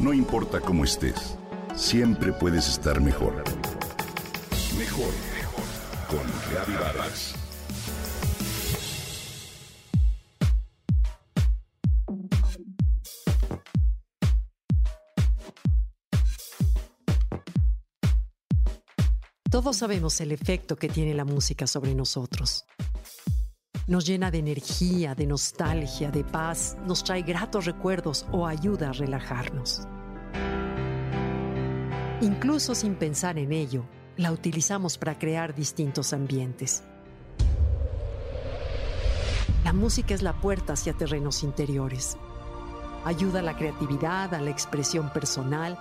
No importa cómo estés, siempre puedes estar mejor. Mejor, mejor. Con Reavivadas. Todos sabemos el efecto que tiene la música sobre nosotros. Nos llena de energía, de nostalgia, de paz, nos trae gratos recuerdos o ayuda a relajarnos. Incluso sin pensar en ello, la utilizamos para crear distintos ambientes. La música es la puerta hacia terrenos interiores. Ayuda a la creatividad, a la expresión personal,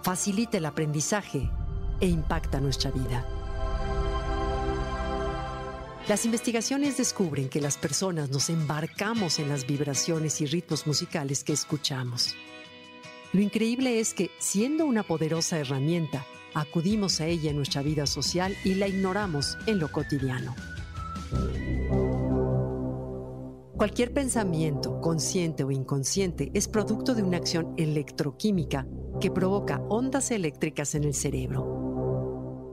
facilita el aprendizaje e impacta nuestra vida. Las investigaciones descubren que las personas nos embarcamos en las vibraciones y ritmos musicales que escuchamos. Lo increíble es que, siendo una poderosa herramienta, acudimos a ella en nuestra vida social y la ignoramos en lo cotidiano. Cualquier pensamiento, consciente o inconsciente, es producto de una acción electroquímica que provoca ondas eléctricas en el cerebro.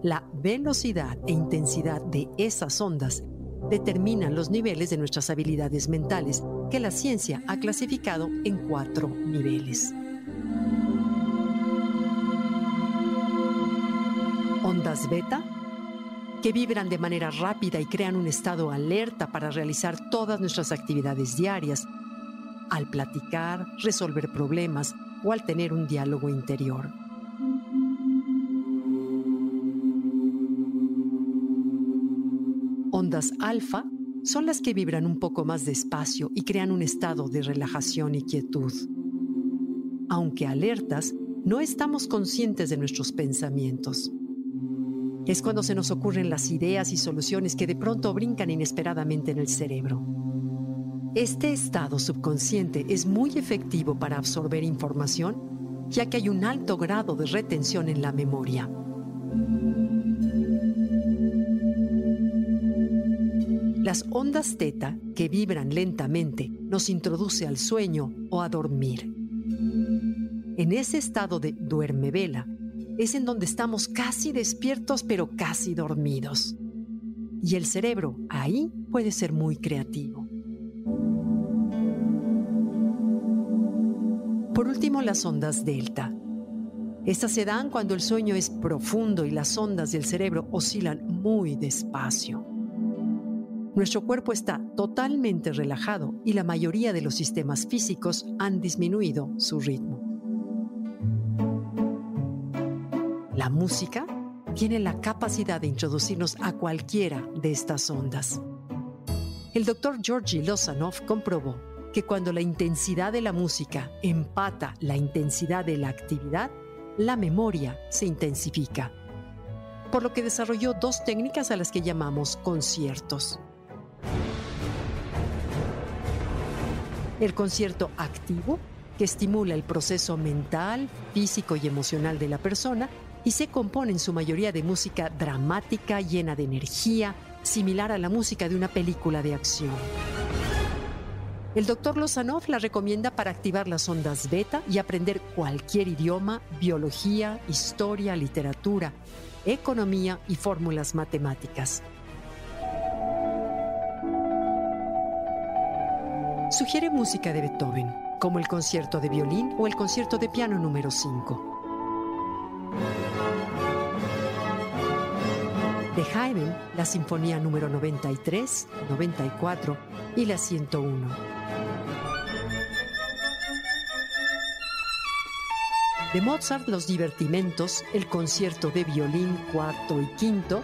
La velocidad e intensidad de esas ondas determinan los niveles de nuestras habilidades mentales, que la ciencia ha clasificado en cuatro niveles. Ondas beta, que vibran de manera rápida y crean un estado alerta para realizar todas nuestras actividades diarias, al platicar, resolver problemas o al tener un diálogo interior. Ondas alfa son las que vibran un poco más despacio y crean un estado de relajación y quietud. Aunque alertas, no estamos conscientes de nuestros pensamientos. Es cuando se nos ocurren las ideas y soluciones que de pronto brincan inesperadamente en el cerebro. Este estado subconsciente es muy efectivo para absorber información, ya que hay un alto grado de retención en la memoria. Las ondas teta, que vibran lentamente, nos introduce al sueño o a dormir. En ese estado de duerme vela es en donde estamos casi despiertos pero casi dormidos. Y el cerebro ahí puede ser muy creativo. Por último, las ondas delta. Estas se dan cuando el sueño es profundo y las ondas del cerebro oscilan muy despacio. Nuestro cuerpo está totalmente relajado y la mayoría de los sistemas físicos han disminuido su ritmo. La música tiene la capacidad de introducirnos a cualquiera de estas ondas. El doctor Georgi Lozanov comprobó que cuando la intensidad de la música empata la intensidad de la actividad, la memoria se intensifica. Por lo que desarrolló dos técnicas a las que llamamos conciertos. El concierto activo, que estimula el proceso mental, físico y emocional de la persona y se compone en su mayoría de música dramática, llena de energía, similar a la música de una película de acción. El doctor Lozanov la recomienda para activar las ondas beta y aprender cualquier idioma, biología, historia, literatura, economía y fórmulas matemáticas. Sugiere música de Beethoven, como el concierto de violín o el concierto de piano número 5. De Haydn, la Sinfonía número 93, 94 y la 101. De Mozart, los divertimentos, el concierto de violín cuarto y quinto,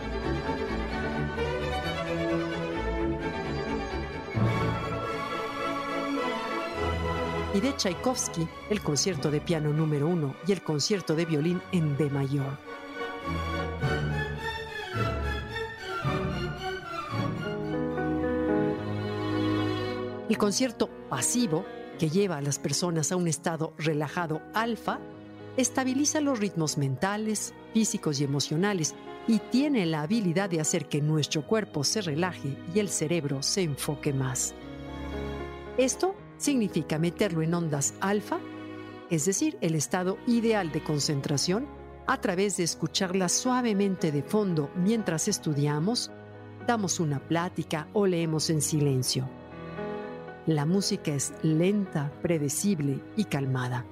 y de Tchaikovsky, el concierto de piano número uno y el concierto de violín en D mayor. El concierto pasivo, que lleva a las personas a un estado relajado alfa, estabiliza los ritmos mentales, físicos y emocionales y tiene la habilidad de hacer que nuestro cuerpo se relaje y el cerebro se enfoque más. Esto significa meterlo en ondas alfa es decir, el estado ideal de concentración, a través de escucharla suavemente de fondo mientras estudiamos, damos una plática o leemos en silencio. La música es lenta, predecible y calmada.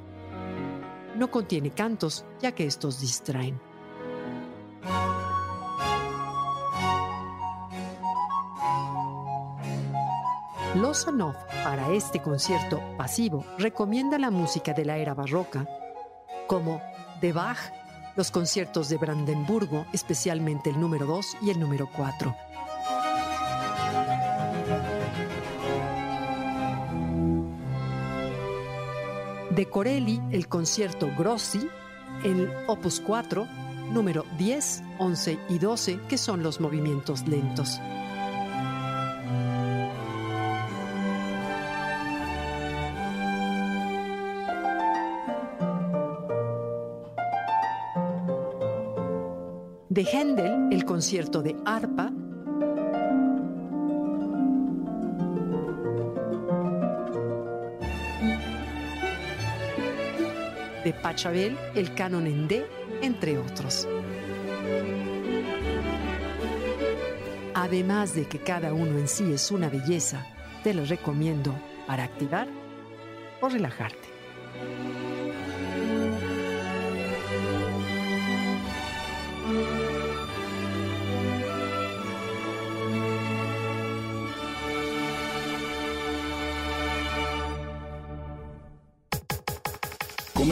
No contiene cantos, ya que estos distraen. Lozanov, para este concierto pasivo, recomienda la música de la era barroca, como de Bach, los conciertos de Brandenburgo, especialmente el número 2 y el número 4. De Corelli, el concierto Grossi, el Opus 4, número 10, 11 y 12, que son los movimientos lentos. De Händel, el concierto de arpa. De Pachelbel, el canon en D, entre otros. Además de que cada uno en sí es una belleza, te lo recomiendo para activar o relajarte.